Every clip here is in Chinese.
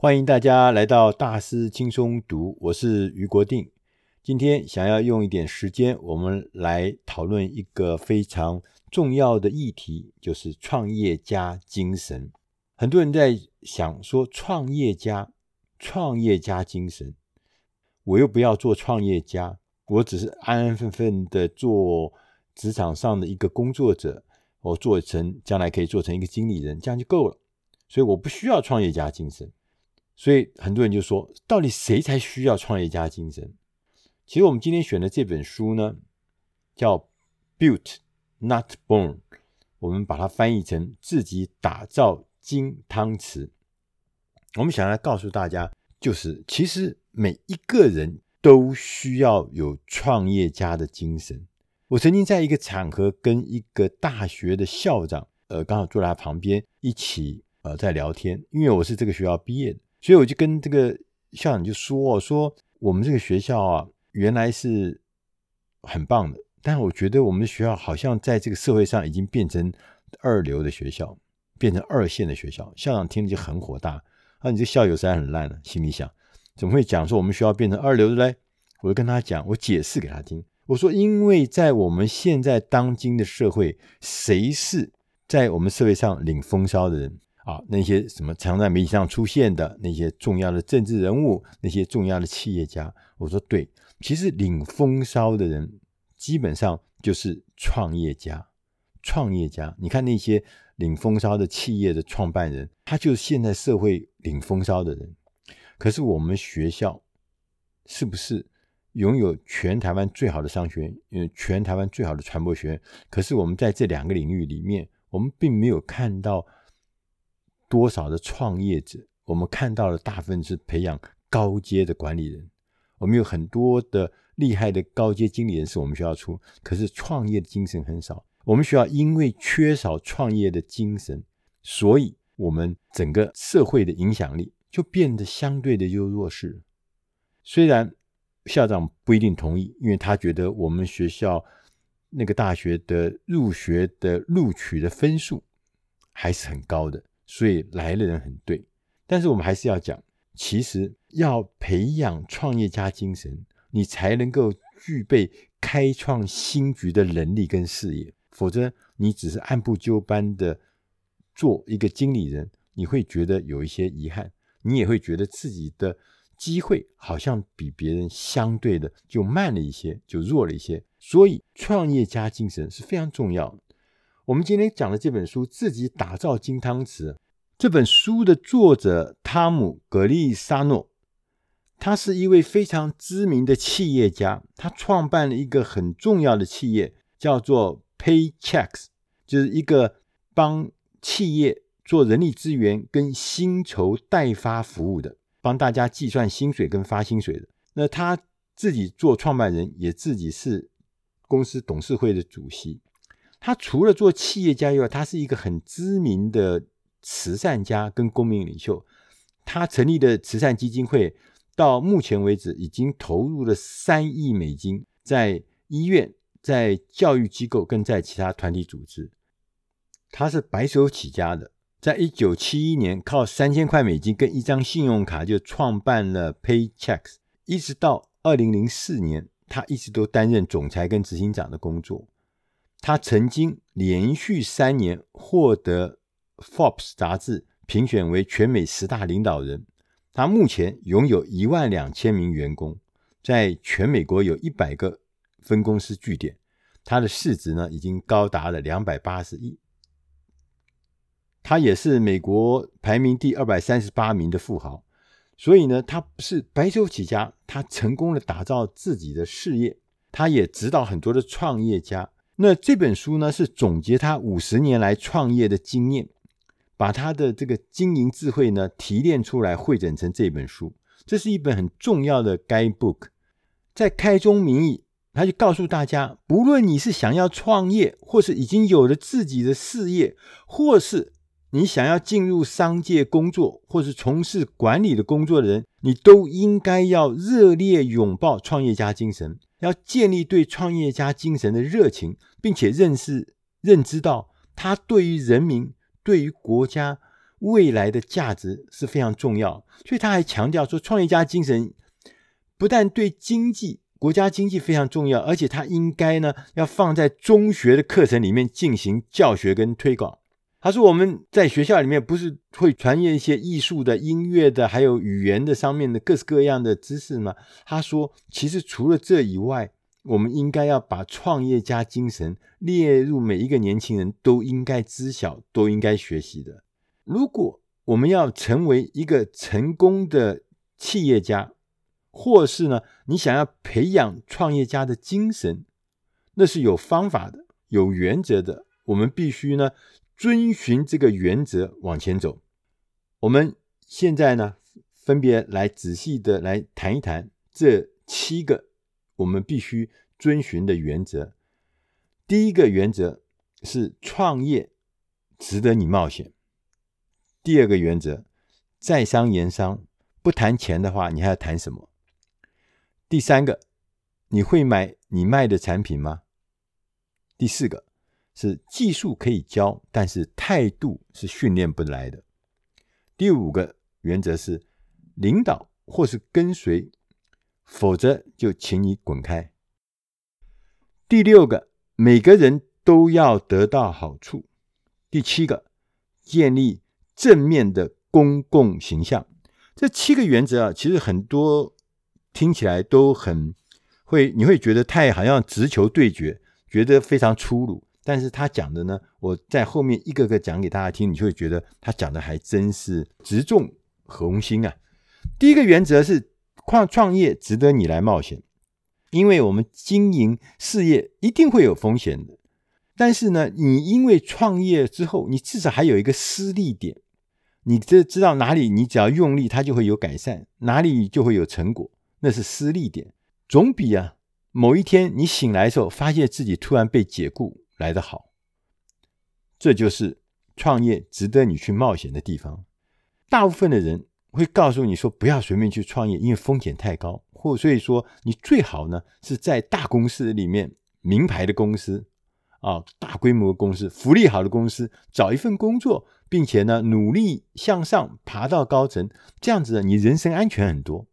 欢迎大家来到大师轻松读，我是余国定。今天想要用一点时间，我们来讨论一个非常重要的议题，就是创业家精神。很多人在想说，创业家，创业家精神，我又不要做创业家，我只是安安分分的做职场上的一个工作者，我做成将来可以做成一个经理人，这样就够了。所以我不需要创业家精神。所以很多人就说，到底谁才需要创业家精神？其实我们今天选的这本书呢，叫《Built Not Born》，我们把它翻译成“自己打造金汤匙”。我们想来告诉大家，就是其实每一个人都需要有创业家的精神。我曾经在一个场合跟一个大学的校长，呃，刚好坐在他旁边一起呃在聊天，因为我是这个学校毕业的。所以我就跟这个校长就说：“说我们这个学校啊，原来是很棒的，但我觉得我们的学校好像在这个社会上已经变成二流的学校，变成二线的学校。”校长听了就很火大，啊，你这校友实在很烂了，心里想：怎么会讲说我们学校变成二流的嘞？我就跟他讲，我解释给他听，我说：因为在我们现在当今的社会，谁是在我们社会上领风骚的人？啊，那些什么常在媒体上出现的那些重要的政治人物，那些重要的企业家，我说对，其实领风骚的人基本上就是创业家。创业家，你看那些领风骚的企业的创办人，他就是现在社会领风骚的人。可是我们学校是不是拥有全台湾最好的商学院，全台湾最好的传播学院？可是我们在这两个领域里面，我们并没有看到。多少的创业者，我们看到的大部分是培养高阶的管理人。我们有很多的厉害的高阶经理人是我们学校出，可是创业的精神很少。我们学校因为缺少创业的精神，所以我们整个社会的影响力就变得相对的就弱势。虽然校长不一定同意，因为他觉得我们学校那个大学的入学的录取的分数还是很高的。所以来的人很对，但是我们还是要讲，其实要培养创业家精神，你才能够具备开创新局的能力跟视野。否则，你只是按部就班的做一个经理人，你会觉得有一些遗憾，你也会觉得自己的机会好像比别人相对的就慢了一些，就弱了一些。所以，创业家精神是非常重要的。我们今天讲的这本书《自己打造金汤匙》，这本书的作者汤姆·格利沙诺，他是一位非常知名的企业家，他创办了一个很重要的企业，叫做 Paychex，就是一个帮企业做人力资源跟薪酬代发服务的，帮大家计算薪水跟发薪水的。那他自己做创办人，也自己是公司董事会的主席。他除了做企业家以外，他是一个很知名的慈善家跟公民领袖。他成立的慈善基金会到目前为止已经投入了三亿美金，在医院、在教育机构跟在其他团体组织。他是白手起家的，在一九七一年靠三千块美金跟一张信用卡就创办了 Paychex，一直到二零零四年，他一直都担任总裁跟执行长的工作。他曾经连续三年获得 Forbes 杂志评选为全美十大领导人。他目前拥有一万两千名员工，在全美国有一百个分公司据点。他的市值呢，已经高达了两百八十亿。他也是美国排名第二百三十八名的富豪。所以呢，他是白手起家，他成功的打造自己的事业。他也指导很多的创业家。那这本书呢，是总结他五十年来创业的经验，把他的这个经营智慧呢提炼出来，汇整成这本书。这是一本很重要的 guidebook。在开宗明义，他就告诉大家，不论你是想要创业，或是已经有了自己的事业，或是你想要进入商界工作，或是从事管理的工作的人，你都应该要热烈拥抱创业家精神。要建立对创业家精神的热情，并且认识、认知到他对于人民、对于国家未来的价值是非常重要。所以他还强调说，创业家精神不但对经济、国家经济非常重要，而且他应该呢要放在中学的课程里面进行教学跟推广。他说：“我们在学校里面不是会传阅一些艺术的、音乐的，还有语言的上面的各式各样的知识吗？”他说：“其实除了这以外，我们应该要把创业家精神列入每一个年轻人都应该知晓、都应该学习的。如果我们要成为一个成功的企业家，或是呢，你想要培养创业家的精神，那是有方法的、有原则的。我们必须呢。”遵循这个原则往前走。我们现在呢，分别来仔细的来谈一谈这七个我们必须遵循的原则。第一个原则是创业值得你冒险。第二个原则，在商言商，不谈钱的话，你还要谈什么？第三个，你会买你卖的产品吗？第四个。是技术可以教，但是态度是训练不来的。第五个原则是领导或是跟随，否则就请你滚开。第六个，每个人都要得到好处。第七个，建立正面的公共形象。这七个原则啊，其实很多听起来都很会，你会觉得太好像直球对决，觉得非常粗鲁。但是他讲的呢，我在后面一个个讲给大家听，你就会觉得他讲的还真是直中红心啊。第一个原则是创创业值得你来冒险，因为我们经营事业一定会有风险的。但是呢，你因为创业之后，你至少还有一个施力点，你这知道哪里你只要用力，它就会有改善，哪里就会有成果，那是施力点，总比啊某一天你醒来的时候，发现自己突然被解雇。来得好，这就是创业值得你去冒险的地方。大部分的人会告诉你说，不要随便去创业，因为风险太高。或所以说，你最好呢是在大公司里面，名牌的公司啊，大规模的公司，福利好的公司，找一份工作，并且呢努力向上爬到高层，这样子呢，你人身安全很多。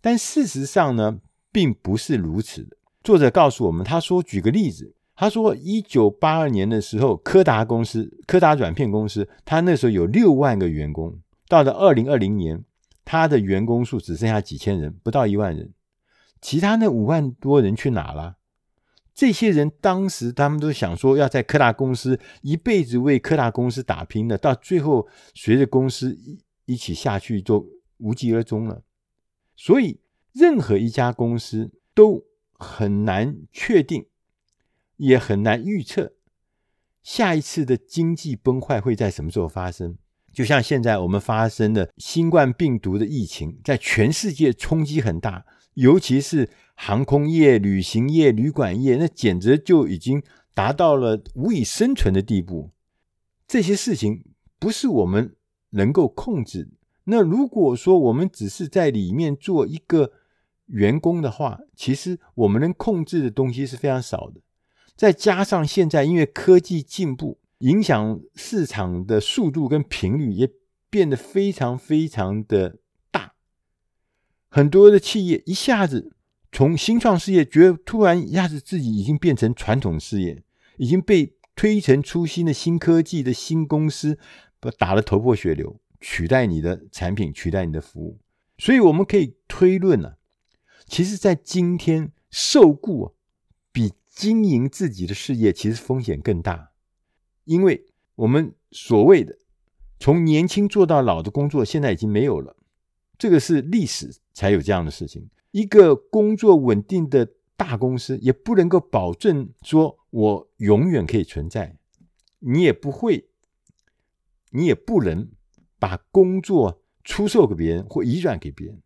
但事实上呢，并不是如此的。作者告诉我们，他说，举个例子。他说，一九八二年的时候，柯达公司、柯达软片公司，他那时候有六万个员工。到了二零二零年，他的员工数只剩下几千人，不到一万人。其他那五万多人去哪了？这些人当时他们都想说，要在柯达公司一辈子为柯达公司打拼的，到最后随着公司一一起下去，就无疾而终了。所以，任何一家公司都很难确定。也很难预测下一次的经济崩坏会在什么时候发生。就像现在我们发生的新冠病毒的疫情，在全世界冲击很大，尤其是航空业、旅行业、旅馆业，那简直就已经达到了无以生存的地步。这些事情不是我们能够控制。那如果说我们只是在里面做一个员工的话，其实我们能控制的东西是非常少的。再加上现在因为科技进步，影响市场的速度跟频率也变得非常非常的大，很多的企业一下子从新创事业，觉得突然一下子自己已经变成传统事业，已经被推陈出新的新科技的新公司不打得头破血流，取代你的产品，取代你的服务。所以我们可以推论啊，其实，在今天受雇啊，比经营自己的事业其实风险更大，因为我们所谓的从年轻做到老的工作现在已经没有了，这个是历史才有这样的事情。一个工作稳定的大公司也不能够保证说我永远可以存在，你也不会，你也不能把工作出售给别人或移转给别人，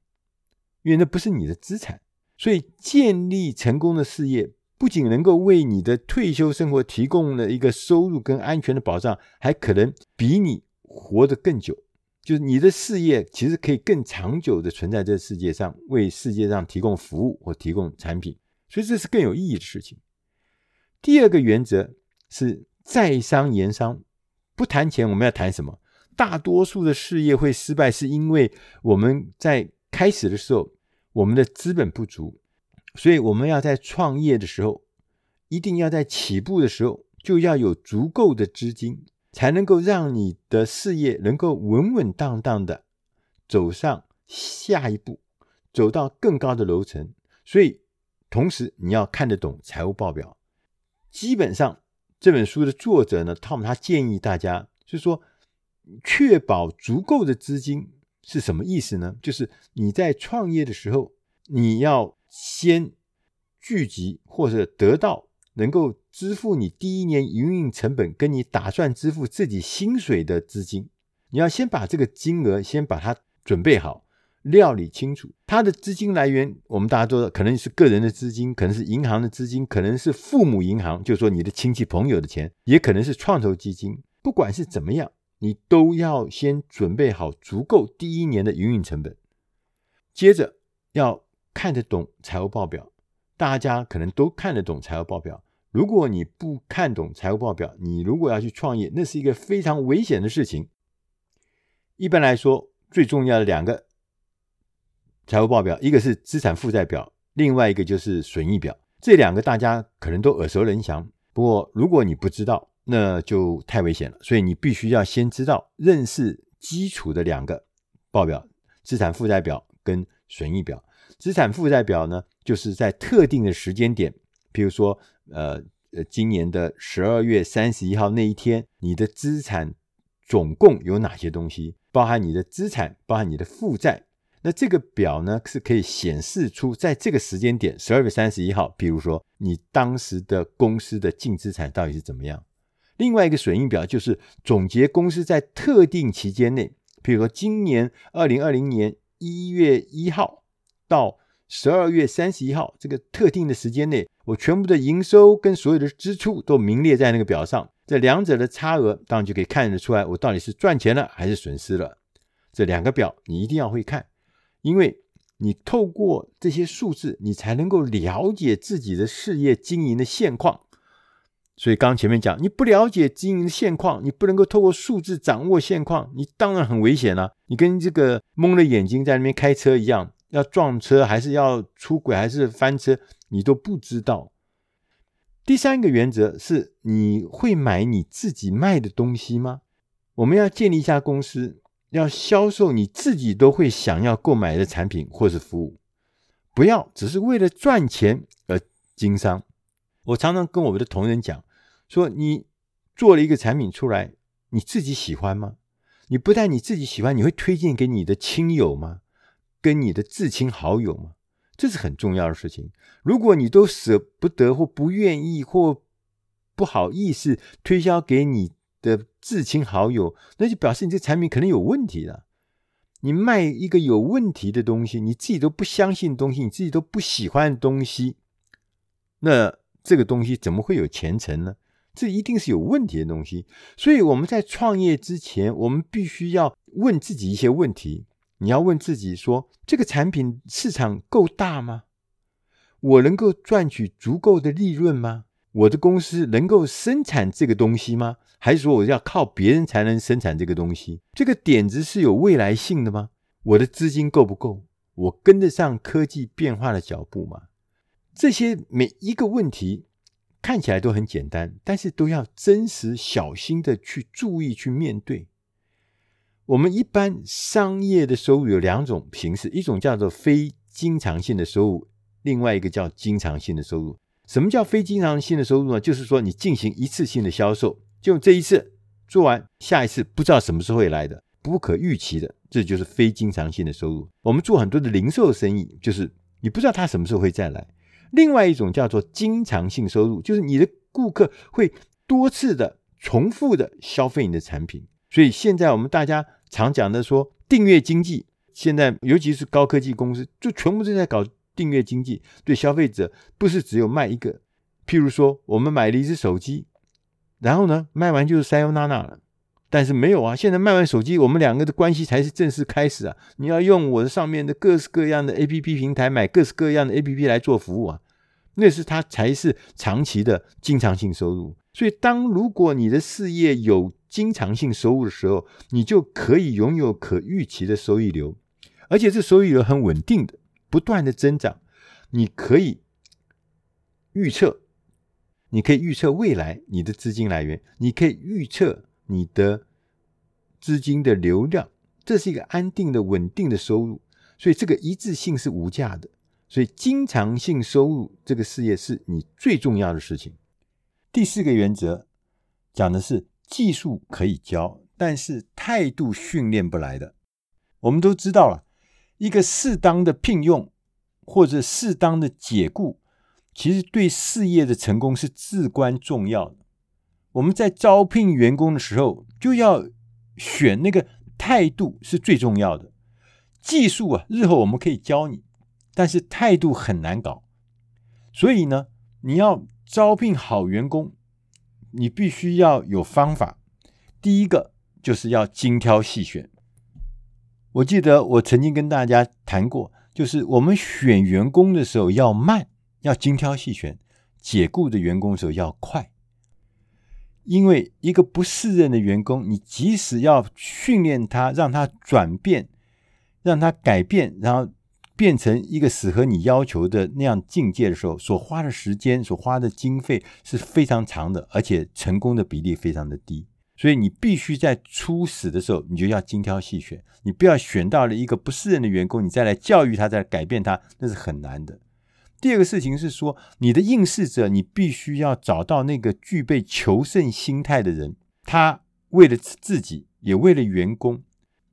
因为那不是你的资产。所以建立成功的事业。不仅能够为你的退休生活提供了一个收入跟安全的保障，还可能比你活得更久。就是你的事业其实可以更长久的存在这世界上，为世界上提供服务或提供产品，所以这是更有意义的事情。第二个原则是在商言商，不谈钱，我们要谈什么？大多数的事业会失败，是因为我们在开始的时候，我们的资本不足，所以我们要在创业的时候，一定要在起步的时候就要有足够的资金，才能够让你的事业能够稳稳当当的走上下一步，走到更高的楼层。所以，同时你要看得懂财务报表。基本上，这本书的作者呢，Tom 他建议大家，就是说，确保足够的资金是什么意思呢？就是你在创业的时候，你要先聚集或者得到能够支付你第一年营运成本，跟你打算支付自己薪水的资金。你要先把这个金额先把它准备好。料理清楚，它的资金来源，我们大家都知道，可能是个人的资金，可能是银行的资金，可能是父母银行，就是说你的亲戚朋友的钱，也可能是创投基金。不管是怎么样，你都要先准备好足够第一年的营运成本。接着要看得懂财务报表，大家可能都看得懂财务报表。如果你不看懂财务报表，你如果要去创业，那是一个非常危险的事情。一般来说，最重要的两个。财务报表，一个是资产负债表，另外一个就是损益表。这两个大家可能都耳熟能详。不过，如果你不知道，那就太危险了。所以，你必须要先知道、认识基础的两个报表：资产负债表跟损益表。资产负债表呢，就是在特定的时间点，譬如说，呃呃，今年的十二月三十一号那一天，你的资产总共有哪些东西？包含你的资产，包含你的负债。那这个表呢，是可以显示出在这个时间点，十二月三十一号，比如说你当时的公司的净资产到底是怎么样。另外一个损益表就是总结公司在特定期间内，比如说今年二零二零年一月一号到十二月三十一号这个特定的时间内，我全部的营收跟所有的支出都名列在那个表上。这两者的差额，当然就可以看得出来，我到底是赚钱了还是损失了。这两个表你一定要会看。因为你透过这些数字，你才能够了解自己的事业经营的现况。所以刚前面讲，你不了解经营的现况，你不能够透过数字掌握现况，你当然很危险了。你跟这个蒙了眼睛在那边开车一样，要撞车还是要出轨还是翻车，你都不知道。第三个原则是，你会买你自己卖的东西吗？我们要建立一家公司。要销售你自己都会想要购买的产品或是服务，不要只是为了赚钱而经商。我常常跟我们的同仁讲，说你做了一个产品出来，你自己喜欢吗？你不但你自己喜欢，你会推荐给你的亲友吗？跟你的至亲好友吗？这是很重要的事情。如果你都舍不得或不愿意或不好意思推销给你的至亲好友，那就表示你这产品可能有问题了。你卖一个有问题的东西，你自己都不相信东西，你自己都不喜欢的东西，那这个东西怎么会有前程呢？这一定是有问题的东西。所以我们在创业之前，我们必须要问自己一些问题。你要问自己说：这个产品市场够大吗？我能够赚取足够的利润吗？我的公司能够生产这个东西吗？还是说我要靠别人才能生产这个东西？这个点子是有未来性的吗？我的资金够不够？我跟得上科技变化的脚步吗？这些每一个问题看起来都很简单，但是都要真实小心的去注意去面对。我们一般商业的收入有两种形式，一种叫做非经常性的收入，另外一个叫经常性的收入。什么叫非经常性的收入呢？就是说你进行一次性的销售，就这一次做完，下一次不知道什么时候会来的，不可预期的，这就是非经常性的收入。我们做很多的零售生意，就是你不知道他什么时候会再来。另外一种叫做经常性收入，就是你的顾客会多次的、重复的消费你的产品。所以现在我们大家常讲的说订阅经济，现在尤其是高科技公司，就全部都在搞。订阅经济对消费者不是只有卖一个，譬如说我们买了一只手机，然后呢卖完就是 sayonara 了，但是没有啊，现在卖完手机，我们两个的关系才是正式开始啊！你要用我的上面的各式各样的 APP 平台买各式各样的 APP 来做服务啊，那是它才是长期的经常性收入。所以当如果你的事业有经常性收入的时候，你就可以拥有可预期的收益流，而且这收益流很稳定的，不断的增长。你可以预测，你可以预测未来你的资金来源，你可以预测你的资金的流量，这是一个安定的、稳定的收入。所以这个一致性是无价的。所以经常性收入这个事业是你最重要的事情。第四个原则讲的是技术可以教，但是态度训练不来的。我们都知道了，一个适当的聘用或者适当的解雇，其实对事业的成功是至关重要的。我们在招聘员工的时候，就要选那个态度是最重要的。技术啊，日后我们可以教你。但是态度很难搞，所以呢，你要招聘好员工，你必须要有方法。第一个就是要精挑细选。我记得我曾经跟大家谈过，就是我们选员工的时候要慢，要精挑细选；解雇的员工的时候要快，因为一个不适任的员工，你即使要训练他，让他转变，让他改变，然后。变成一个适合你要求的那样境界的时候，所花的时间、所花的经费是非常长的，而且成功的比例非常的低。所以你必须在初始的时候，你就要精挑细选，你不要选到了一个不适任的员工，你再来教育他、再来改变他，那是很难的。第二个事情是说，你的应试者，你必须要找到那个具备求胜心态的人，他为了自己，也为了员工，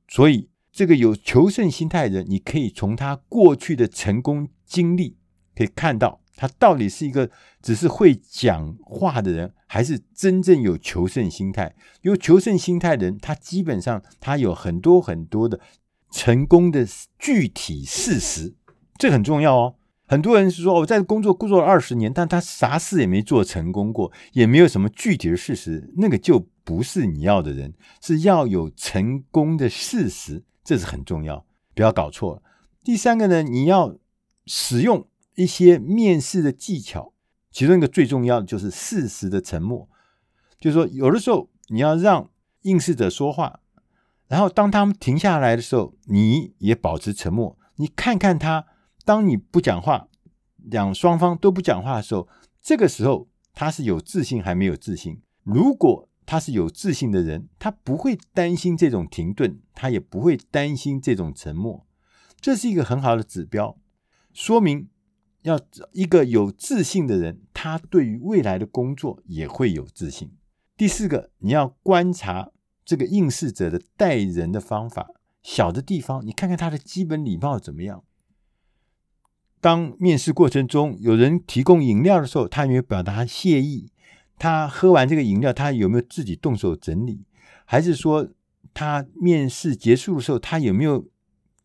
所以。这个有求胜心态的人，你可以从他过去的成功经历可以看到，他到底是一个只是会讲话的人，还是真正有求胜心态。有求胜心态的人，他基本上他有很多很多的成功的具体事实，这很重要哦。很多人是说我在工作工作了二十年，但他啥事也没做成功过，也没有什么具体的事实，那个就不是你要的人，是要有成功的事实。这是很重要，不要搞错了。第三个呢，你要使用一些面试的技巧，其中一个最重要的就是适时的沉默。就是说，有的时候你要让应试者说话，然后当他们停下来的时候，你也保持沉默。你看看他，当你不讲话，两双方都不讲话的时候，这个时候他是有自信还没有自信？如果他是有自信的人，他不会担心这种停顿，他也不会担心这种沉默。这是一个很好的指标，说明要一个有自信的人，他对于未来的工作也会有自信。第四个，你要观察这个应试者的待人的方法，小的地方你看看他的基本礼貌怎么样。当面试过程中有人提供饮料的时候，他有没有表达谢意？他喝完这个饮料，他有没有自己动手整理？还是说他面试结束的时候，他有没有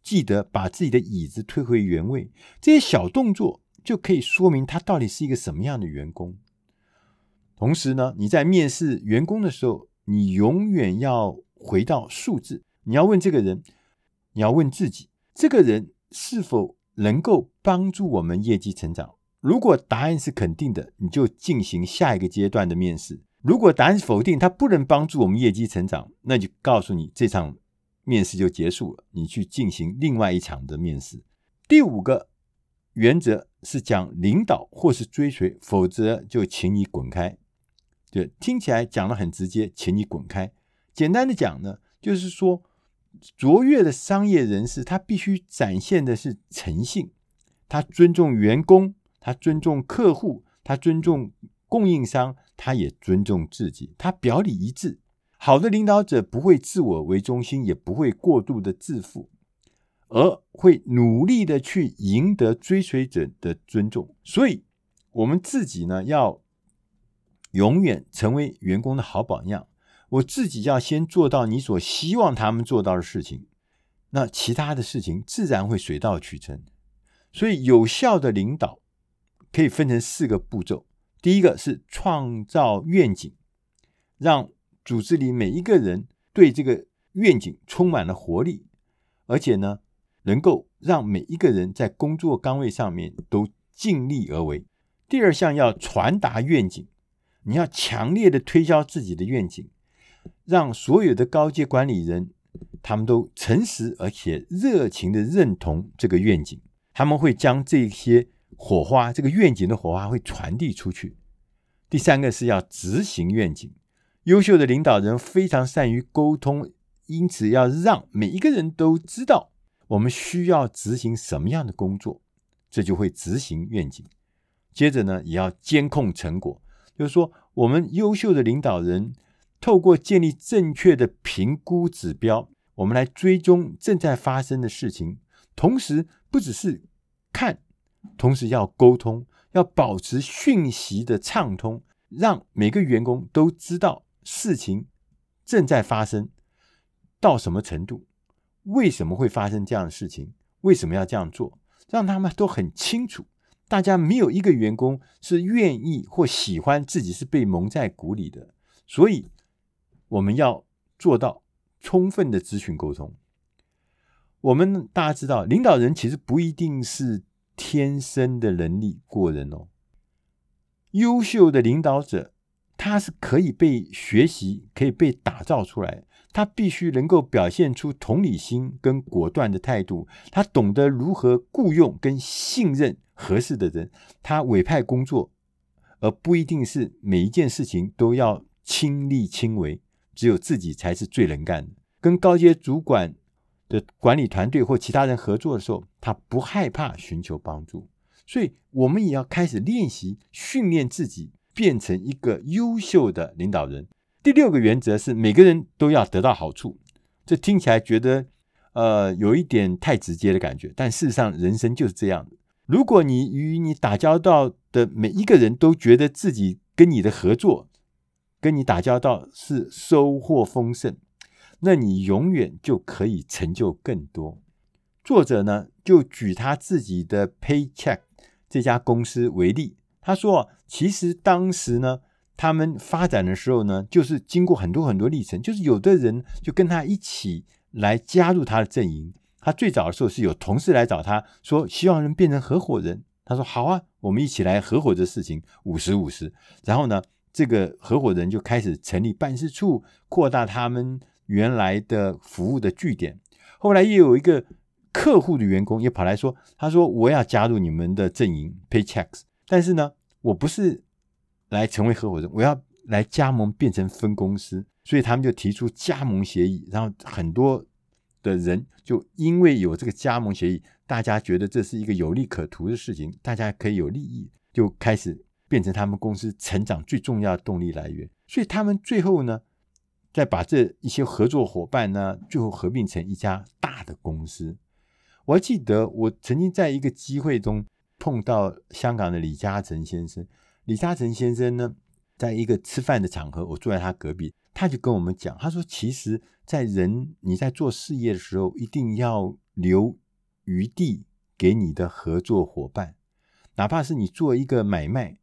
记得把自己的椅子退回原位？这些小动作就可以说明他到底是一个什么样的员工。同时呢，你在面试员工的时候，你永远要回到数字，你要问这个人，你要问自己，这个人是否能够帮助我们业绩成长？如果答案是肯定的，你就进行下一个阶段的面试；如果答案是否定，它不能帮助我们业绩成长，那就告诉你这场面试就结束了，你去进行另外一场的面试。第五个原则是讲领导或是追随，否则就请你滚开。对，听起来讲的很直接，请你滚开。简单的讲呢，就是说卓越的商业人士，他必须展现的是诚信，他尊重员工。他尊重客户，他尊重供应商，他也尊重自己，他表里一致。好的领导者不会自我为中心，也不会过度的自负，而会努力的去赢得追随者的尊重。所以，我们自己呢，要永远成为员工的好榜样。我自己要先做到你所希望他们做到的事情，那其他的事情自然会水到渠成。所以，有效的领导。可以分成四个步骤。第一个是创造愿景，让组织里每一个人对这个愿景充满了活力，而且呢，能够让每一个人在工作岗位上面都尽力而为。第二项要传达愿景，你要强烈的推销自己的愿景，让所有的高阶管理人，他们都诚实而且热情地认同这个愿景。他们会将这些火花，这个愿景的火花会传递出去。第三个是要执行愿景。优秀的领导人非常善于沟通，因此要让每一个人都知道我们需要执行什么样的工作，这就会执行愿景。接着呢，也要监控成果，就是说，我们优秀的领导人透过建立正确的评估指标，我们来追踪正在发生的事情。同时，不只是看，同时要沟通，要保持讯息的畅通，让每个员工都知道事情正在发生到什么程度，为什么会发生这样的事情，为什么要这样做，让他们都很清楚。大家没有一个员工是愿意或喜欢自己是被蒙在鼓里的，所以我们要做到充分的咨询沟通。我们大家知道，领导人其实不一定是天生的能力过人哦。优秀的领导者，他是可以被学习、可以被打造出来。他必须能够表现出同理心跟果断的态度。他懂得如何雇佣跟信任合适的人。他委派工作，而不一定是每一件事情都要亲力亲为，只有自己才是最能干的。跟高阶主管的管理团队或其他人合作的时候，他不害怕寻求帮助。所以，我们也要开始练习训练自己，变成一个优秀的领导人。第六个原则是每个人都要得到好处，这听起来觉得呃有一点太直接的感觉，但事实上人生就是这样的。如果你与你打交道的每一个人都觉得自己跟你的合作、跟你打交道是收获丰盛，那你永远就可以成就更多。作者呢就举他自己的 Paycheck 这家公司为例，他说其实当时呢。他们发展的时候呢，就是经过很多很多历程，就是有的人就跟他一起来加入他的阵营。他最早的时候是有同事来找他说，希望能变成合伙人。他说好啊，我们一起来合伙这事情，五十五十。然后呢，这个合伙人就开始成立办事处，扩大他们原来的服务的据点。后来又有一个客户的员工也跑来说，他说我要加入你们的阵营，Paychecks，但是呢，我不是。来成为合伙人，我要来加盟变成分公司，所以他们就提出加盟协议，然后很多的人就因为有这个加盟协议，大家觉得这是一个有利可图的事情，大家可以有利益，就开始变成他们公司成长最重要的动力来源。所以他们最后呢，再把这一些合作伙伴呢，最后合并成一家大的公司。我还记得我曾经在一个机会中碰到香港的李嘉诚先生。李嘉诚先生呢，在一个吃饭的场合，我坐在他隔壁，他就跟我们讲，他说：“其实，在人你在做事业的时候，一定要留余地给你的合作伙伴，哪怕是你做一个买卖，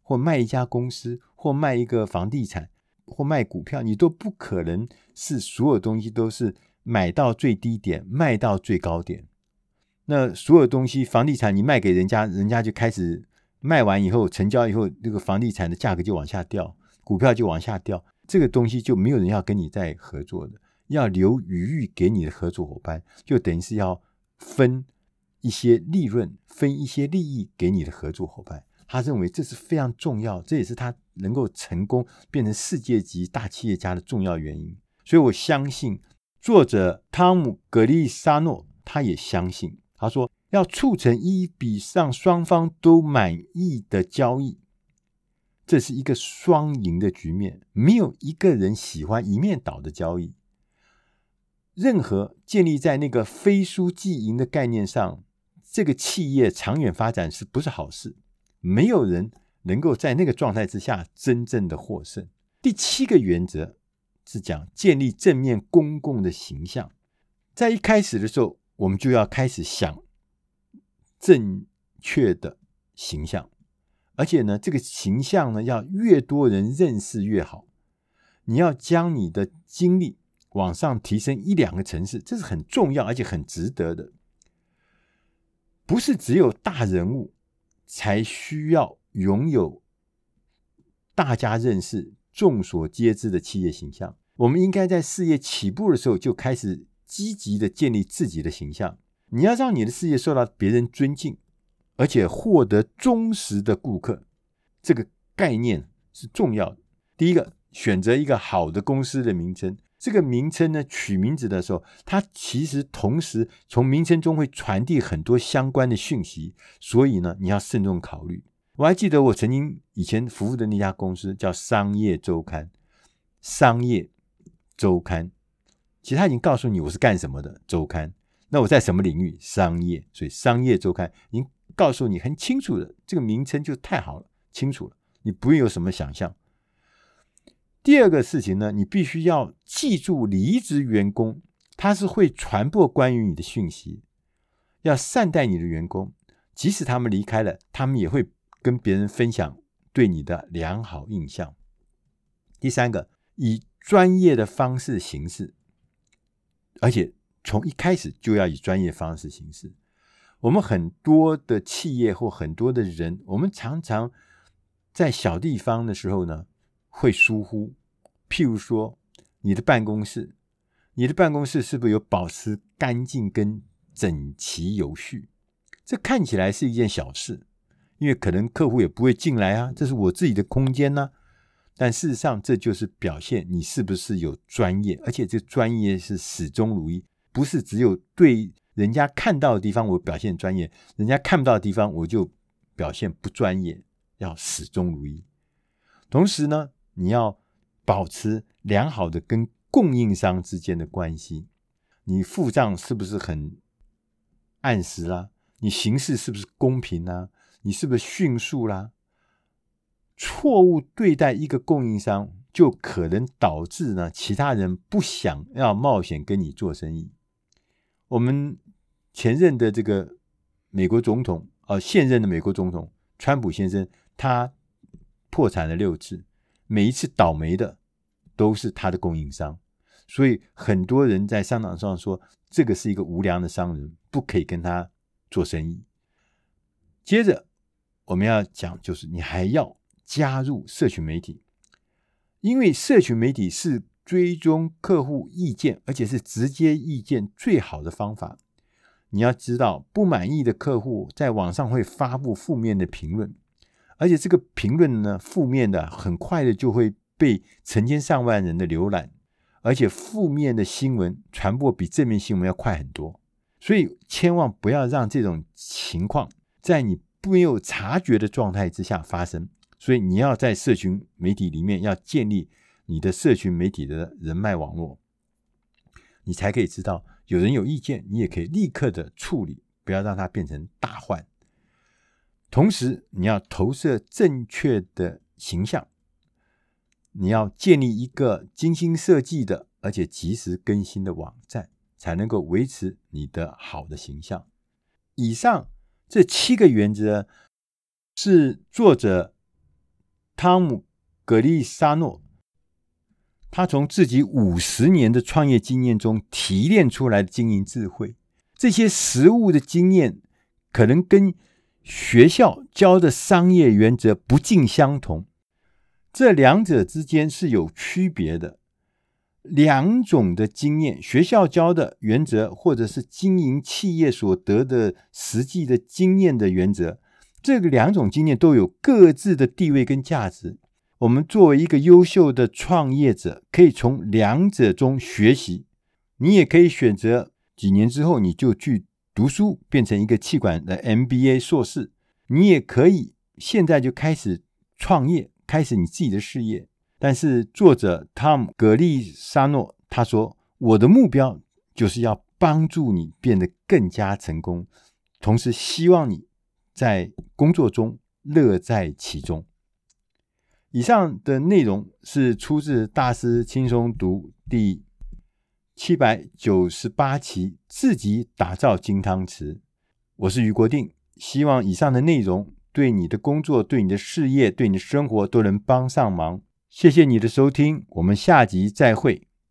或卖一家公司，或卖一个房地产，或卖股票，你都不可能是所有东西都是买到最低点，卖到最高点。那所有东西，房地产你卖给人家，人家就开始。”卖完以后，成交以后，那个房地产的价格就往下掉，股票就往下掉，这个东西就没有人要跟你再合作的。要留余裕给你的合作伙伴，就等于是要分一些利润，分一些利益给你的合作伙伴。他认为这是非常重要，这也是他能够成功变成世界级大企业家的重要原因。所以我相信作者汤姆·格利沙诺，他也相信，他说。要促成一笔让双方都满意的交易，这是一个双赢的局面。没有一个人喜欢一面倒的交易。任何建立在那个非输即赢的概念上，这个企业长远发展是不是好事？没有人能够在那个状态之下真正的获胜。第七个原则是讲建立正面公共的形象。在一开始的时候，我们就要开始想。正确的形象，而且呢，这个形象呢，要越多人认识越好。你要将你的精力往上提升一两个层次，这是很重要而且很值得的。不是只有大人物才需要拥有大家认识、众所皆知的企业形象。我们应该在事业起步的时候就开始积极的建立自己的形象。你要让你的事业受到别人尊敬，而且获得忠实的顾客，这个概念是重要的。第一个，选择一个好的公司的名称。这个名称呢，取名字的时候，它其实同时从名称中会传递很多相关的讯息，所以呢，你要慎重考虑。我还记得我曾经以前服务的那家公司叫《商业周刊》，《商业周刊》，其实他已经告诉你我是干什么的周刊。那我在什么领域？商业，所以《商业周刊》已经告诉你很清楚的，这个名称就太好了，清楚了，你不用有什么想象。第二个事情呢，你必须要记住，离职员工他是会传播关于你的讯息，要善待你的员工，即使他们离开了，他们也会跟别人分享对你的良好印象。第三个，以专业的方式行事，而且从一开始就要以专业方式行事。我们很多的企业或很多的人，我们常常在小地方的时候呢，会疏忽。譬如说，你的办公室，你的办公室是不是有保持干净跟整齐有序？这看起来是一件小事，因为可能客户也不会进来啊，这是我自己的空间呢、但事实上，这就是表现你是不是有专业，而且这专业是始终如一，不是只有对人家看到的地方我表现专业，人家看不到的地方我就表现不专业，要始终如一。同时呢，你要。保持良好的跟供应商之间的关系，你付账是不是很按时啦？你行事是不是公平啦？你是不是迅速啦？错误对待一个供应商，就可能导致呢其他人不想要冒险跟你做生意。我们前任的这个美国总统，呃，现任的美国总统川普先生，他破产了六次。每一次倒霉的都是他的供应商，所以很多人在商场上说，这个是一个无良的商人，不可以跟他做生意。接着我们要讲，就是你还要加入社群媒体，因为社群媒体是追踪客户意见，而且是直接意见最好的方法。你要知道，不满意的客户在网上会发布负面的评论。而且这个评论呢，负面的很快的就会被成千上万人的浏览，而且负面的新闻传播比正面新闻要快很多，所以千万不要让这种情况在你没有察觉的状态之下发生。所以你要在社群媒体里面要建立你的社群媒体的人脉网络，你才可以知道有人有意见，你也可以立刻的处理，不要让它变成大患。同时，你要投射正确的形象，你要建立一个精心设计的而且及时更新的网站，才能够维持你的好的形象。以上这七个原则是作者汤姆·葛利沙诺他从自己五十年的创业经验中提炼出来的经营智慧。这些实物的经验可能跟学校教的商业原则不尽相同，这两者之间是有区别的。两种的经验，学校教的原则，或者是经营企业所得的实际的经验的原则，这个两种经验都有各自的地位跟价值。我们作为一个优秀的创业者，可以从两者中学习。你也可以选择几年之后你就去。读书变成一个气管的 MBA 硕士，你也可以现在就开始创业，开始你自己的事业。但是作者汤姆·格利沙诺他说：“我的目标就是要帮助你变得更加成功，同时希望你在工作中乐在其中。”以上的内容是出自《大师轻松读》第。七百九十八期，自己打造金汤匙。我是于国定，希望以上的内容对你的工作、对你的事业、对你的生活都能帮上忙。谢谢你的收听，我们下集再会。